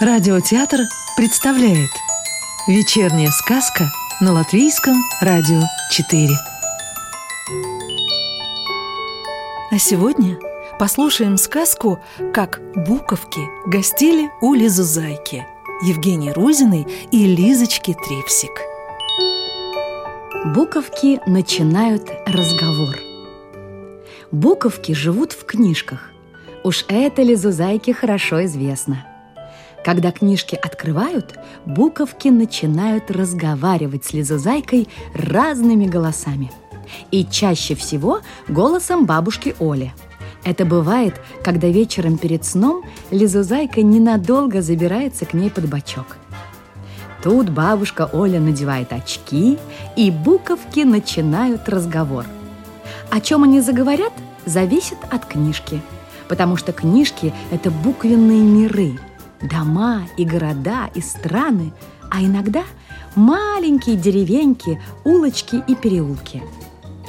Радиотеатр представляет Вечерняя сказка на Латвийском радио 4 А сегодня послушаем сказку «Как буковки гостили у Лизузайки» Евгении Рузиной и Лизочки Трипсик Буковки начинают разговор. Буковки живут в книжках. Уж это Лизузайке хорошо известно – когда книжки открывают, буковки начинают разговаривать с Лизозайкой разными голосами. И чаще всего голосом бабушки Оли. Это бывает, когда вечером перед сном Лизозайка ненадолго забирается к ней под бочок. Тут бабушка Оля надевает очки, и буковки начинают разговор. О чем они заговорят, зависит от книжки, потому что книжки – это буквенные миры – дома и города и страны, а иногда маленькие деревеньки, улочки и переулки.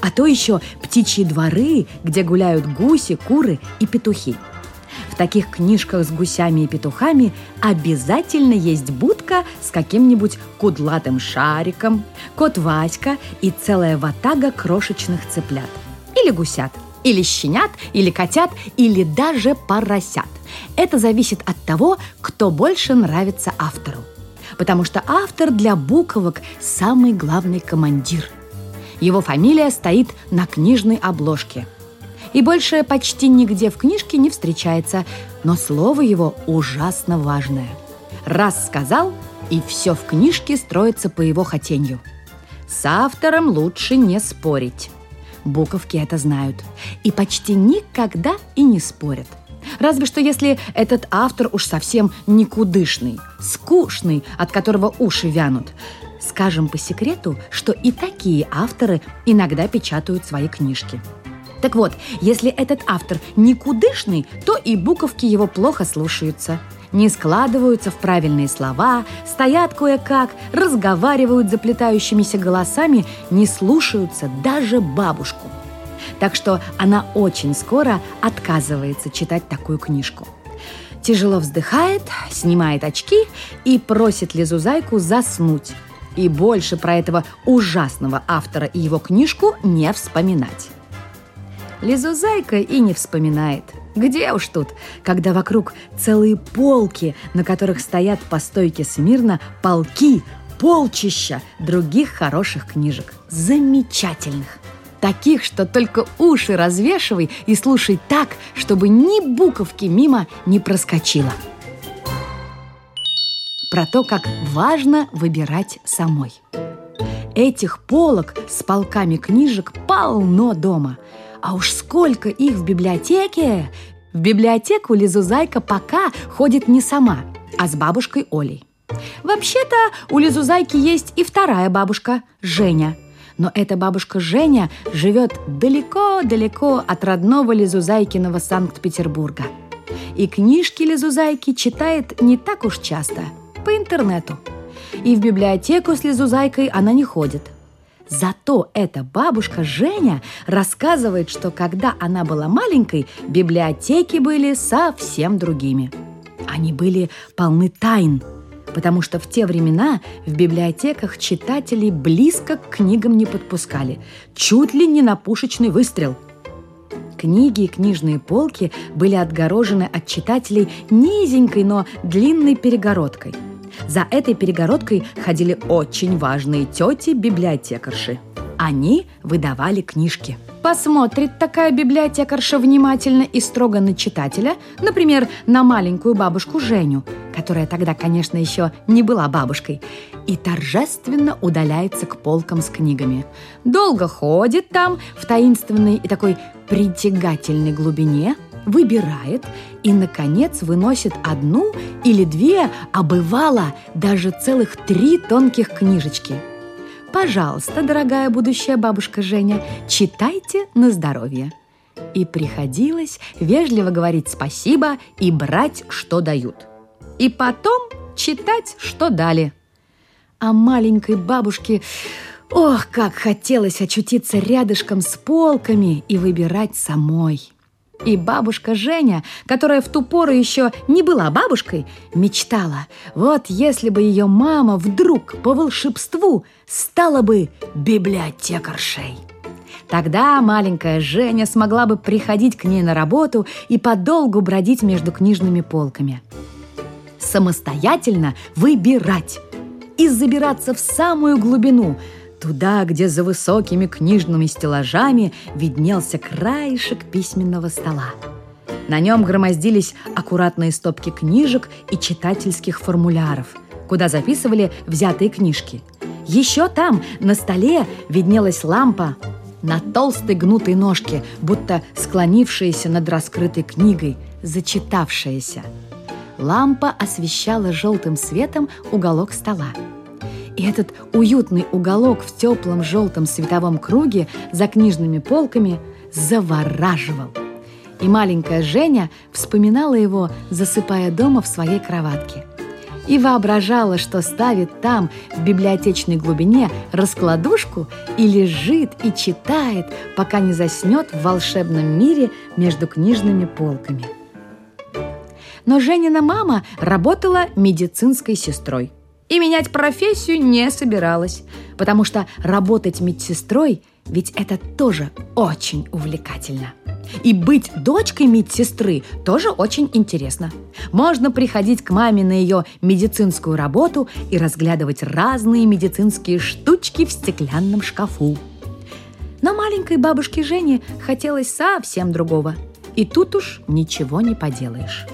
А то еще птичьи дворы, где гуляют гуси, куры и петухи. В таких книжках с гусями и петухами обязательно есть будка с каким-нибудь кудлатым шариком, кот Васька и целая ватага крошечных цыплят. Или гусят, или щенят, или котят, или даже поросят. Это зависит от того, кто больше нравится автору. Потому что автор для буковок самый главный командир. Его фамилия стоит на книжной обложке. И больше почти нигде в книжке не встречается, но слово его ужасно важное. Раз сказал, и все в книжке строится по его хотению. С автором лучше не спорить. Буковки это знают и почти никогда и не спорят. Разве что если этот автор уж совсем никудышный, скучный, от которого уши вянут. Скажем по секрету, что и такие авторы иногда печатают свои книжки. Так вот, если этот автор никудышный, то и буковки его плохо слушаются. Не складываются в правильные слова, стоят кое-как, разговаривают заплетающимися голосами, не слушаются даже бабушку так что она очень скоро отказывается читать такую книжку. Тяжело вздыхает, снимает очки и просит Лизузайку заснуть. И больше про этого ужасного автора и его книжку не вспоминать. Лизузайка и не вспоминает. Где уж тут, когда вокруг целые полки, на которых стоят по стойке смирно полки, полчища других хороших книжек. Замечательных. Таких, что только уши развешивай и слушай так, чтобы ни буковки мимо не проскочило. Про то, как важно выбирать самой. Этих полок с полками книжек полно дома. А уж сколько их в библиотеке! В библиотеку Лизузайка пока ходит не сама, а с бабушкой Олей. Вообще-то у Лизузайки есть и вторая бабушка, Женя – но эта бабушка Женя живет далеко-далеко от родного Лизузайкиного Санкт-Петербурга. И книжки Лизузайки читает не так уж часто, по интернету. И в библиотеку с Лизузайкой она не ходит. Зато эта бабушка Женя рассказывает, что когда она была маленькой, библиотеки были совсем другими. Они были полны тайн – потому что в те времена в библиотеках читателей близко к книгам не подпускали, чуть ли не на пушечный выстрел. Книги и книжные полки были отгорожены от читателей низенькой, но длинной перегородкой. За этой перегородкой ходили очень важные тети-библиотекарши. Они выдавали книжки – Посмотрит такая библиотекарша внимательно и строго на читателя, например, на маленькую бабушку Женю, которая тогда, конечно, еще не была бабушкой, и торжественно удаляется к полкам с книгами. Долго ходит там в таинственной и такой притягательной глубине, выбирает и, наконец, выносит одну или две, а бывало даже целых три тонких книжечки – Пожалуйста, дорогая будущая бабушка Женя, читайте на здоровье. И приходилось вежливо говорить спасибо и брать, что дают. И потом читать, что дали. А маленькой бабушке, ох, как хотелось очутиться рядышком с полками и выбирать самой. И бабушка Женя, которая в ту пору еще не была бабушкой, мечтала, вот если бы ее мама вдруг по волшебству стала бы библиотекаршей. Тогда маленькая Женя смогла бы приходить к ней на работу и подолгу бродить между книжными полками. Самостоятельно выбирать и забираться в самую глубину, туда, где за высокими книжными стеллажами виднелся краешек письменного стола. На нем громоздились аккуратные стопки книжек и читательских формуляров, куда записывали взятые книжки. Еще там, на столе, виднелась лампа, на толстой гнутой ножке, будто склонившаяся над раскрытой книгой, зачитавшаяся. Лампа освещала желтым светом уголок стола. И этот уютный уголок в теплом желтом световом круге за книжными полками завораживал. И маленькая Женя вспоминала его, засыпая дома в своей кроватке и воображала, что ставит там, в библиотечной глубине, раскладушку и лежит и читает, пока не заснет в волшебном мире между книжными полками. Но Женина мама работала медицинской сестрой и менять профессию не собиралась, потому что работать медсестрой ведь это тоже очень увлекательно. И быть дочкой медсестры тоже очень интересно. Можно приходить к маме на ее медицинскую работу и разглядывать разные медицинские штучки в стеклянном шкафу. Но маленькой бабушке Жене хотелось совсем другого. И тут уж ничего не поделаешь.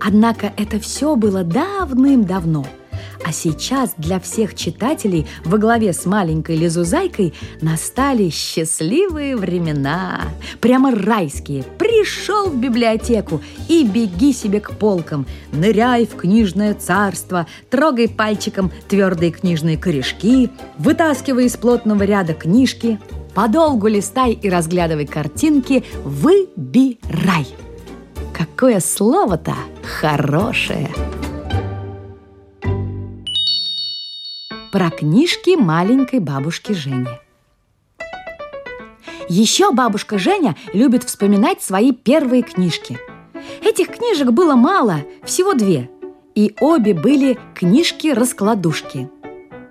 Однако это все было давным-давно – а сейчас для всех читателей во главе с маленькой Лизузайкой настали счастливые времена. Прямо райские. Пришел в библиотеку и беги себе к полкам. Ныряй в книжное царство, трогай пальчиком твердые книжные корешки, вытаскивай из плотного ряда книжки, подолгу листай и разглядывай картинки, выбирай. Какое слово-то хорошее! про книжки маленькой бабушки Жени. Еще бабушка Женя любит вспоминать свои первые книжки. Этих книжек было мало, всего две. И обе были книжки-раскладушки.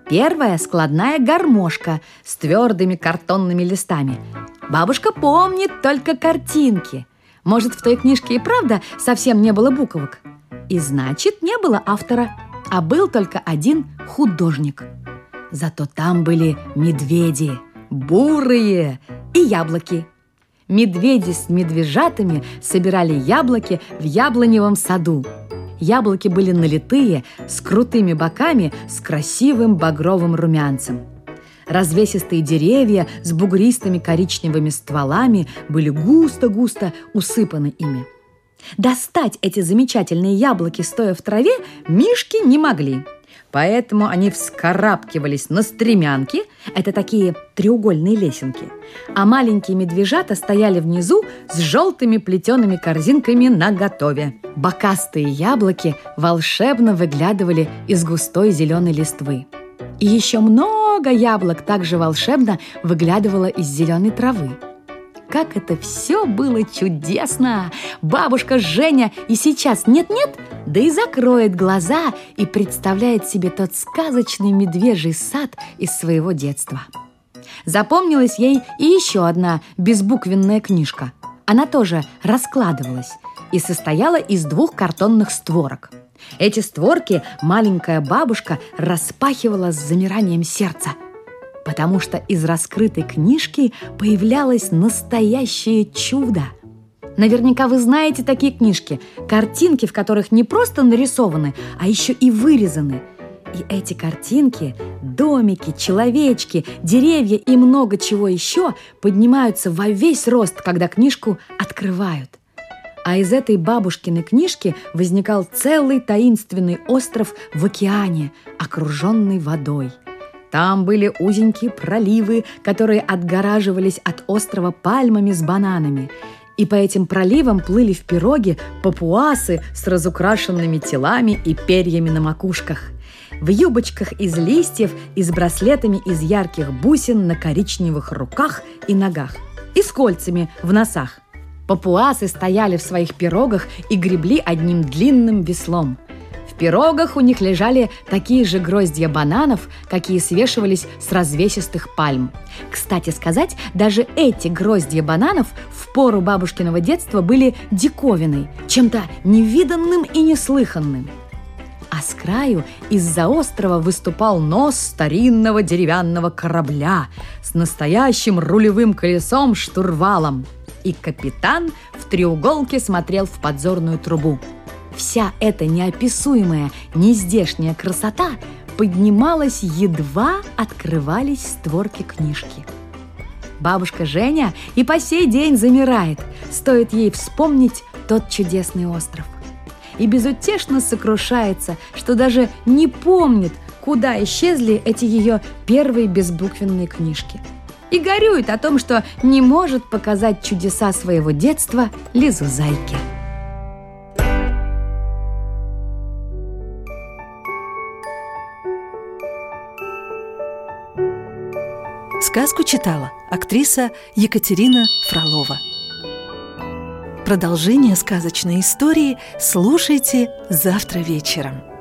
Первая – складная гармошка с твердыми картонными листами. Бабушка помнит только картинки. Может, в той книжке и правда совсем не было буквок. И значит, не было автора – а был только один художник. Зато там были медведи, бурые и яблоки. Медведи с медвежатами собирали яблоки в яблоневом саду. Яблоки были налитые, с крутыми боками, с красивым багровым румянцем. Развесистые деревья с бугристыми коричневыми стволами были густо-густо усыпаны ими. Достать эти замечательные яблоки, стоя в траве, мишки не могли. Поэтому они вскарабкивались на стремянки, это такие треугольные лесенки, а маленькие медвежата стояли внизу с желтыми плетеными корзинками на готове. Бокастые яблоки волшебно выглядывали из густой зеленой листвы. И еще много яблок также волшебно выглядывало из зеленой травы как это все было чудесно! Бабушка Женя и сейчас нет-нет, да и закроет глаза и представляет себе тот сказочный медвежий сад из своего детства. Запомнилась ей и еще одна безбуквенная книжка. Она тоже раскладывалась и состояла из двух картонных створок. Эти створки маленькая бабушка распахивала с замиранием сердца – потому что из раскрытой книжки появлялось настоящее чудо. Наверняка вы знаете такие книжки, картинки, в которых не просто нарисованы, а еще и вырезаны. И эти картинки, домики, человечки, деревья и много чего еще поднимаются во весь рост, когда книжку открывают. А из этой бабушкиной книжки возникал целый таинственный остров в океане, окруженный водой – там были узенькие проливы, которые отгораживались от острова пальмами с бананами. И по этим проливам плыли в пироге папуасы с разукрашенными телами и перьями на макушках. В юбочках из листьев и с браслетами из ярких бусин на коричневых руках и ногах. И с кольцами в носах. Папуасы стояли в своих пирогах и гребли одним длинным веслом. В пирогах у них лежали такие же гроздья бананов, какие свешивались с развесистых пальм. Кстати сказать, даже эти гроздья бананов в пору бабушкиного детства были диковиной, чем-то невиданным и неслыханным а с краю из-за острова выступал нос старинного деревянного корабля с настоящим рулевым колесом-штурвалом. И капитан в треуголке смотрел в подзорную трубу. Вся эта неописуемая, нездешняя красота поднималась, едва открывались створки книжки. Бабушка Женя и по сей день замирает, стоит ей вспомнить тот чудесный остров и безутешно сокрушается, что даже не помнит, куда исчезли эти ее первые безбуквенные книжки. И горюет о том, что не может показать чудеса своего детства Лизу Зайке. Сказку читала актриса Екатерина Фролова. Продолжение сказочной истории слушайте завтра вечером.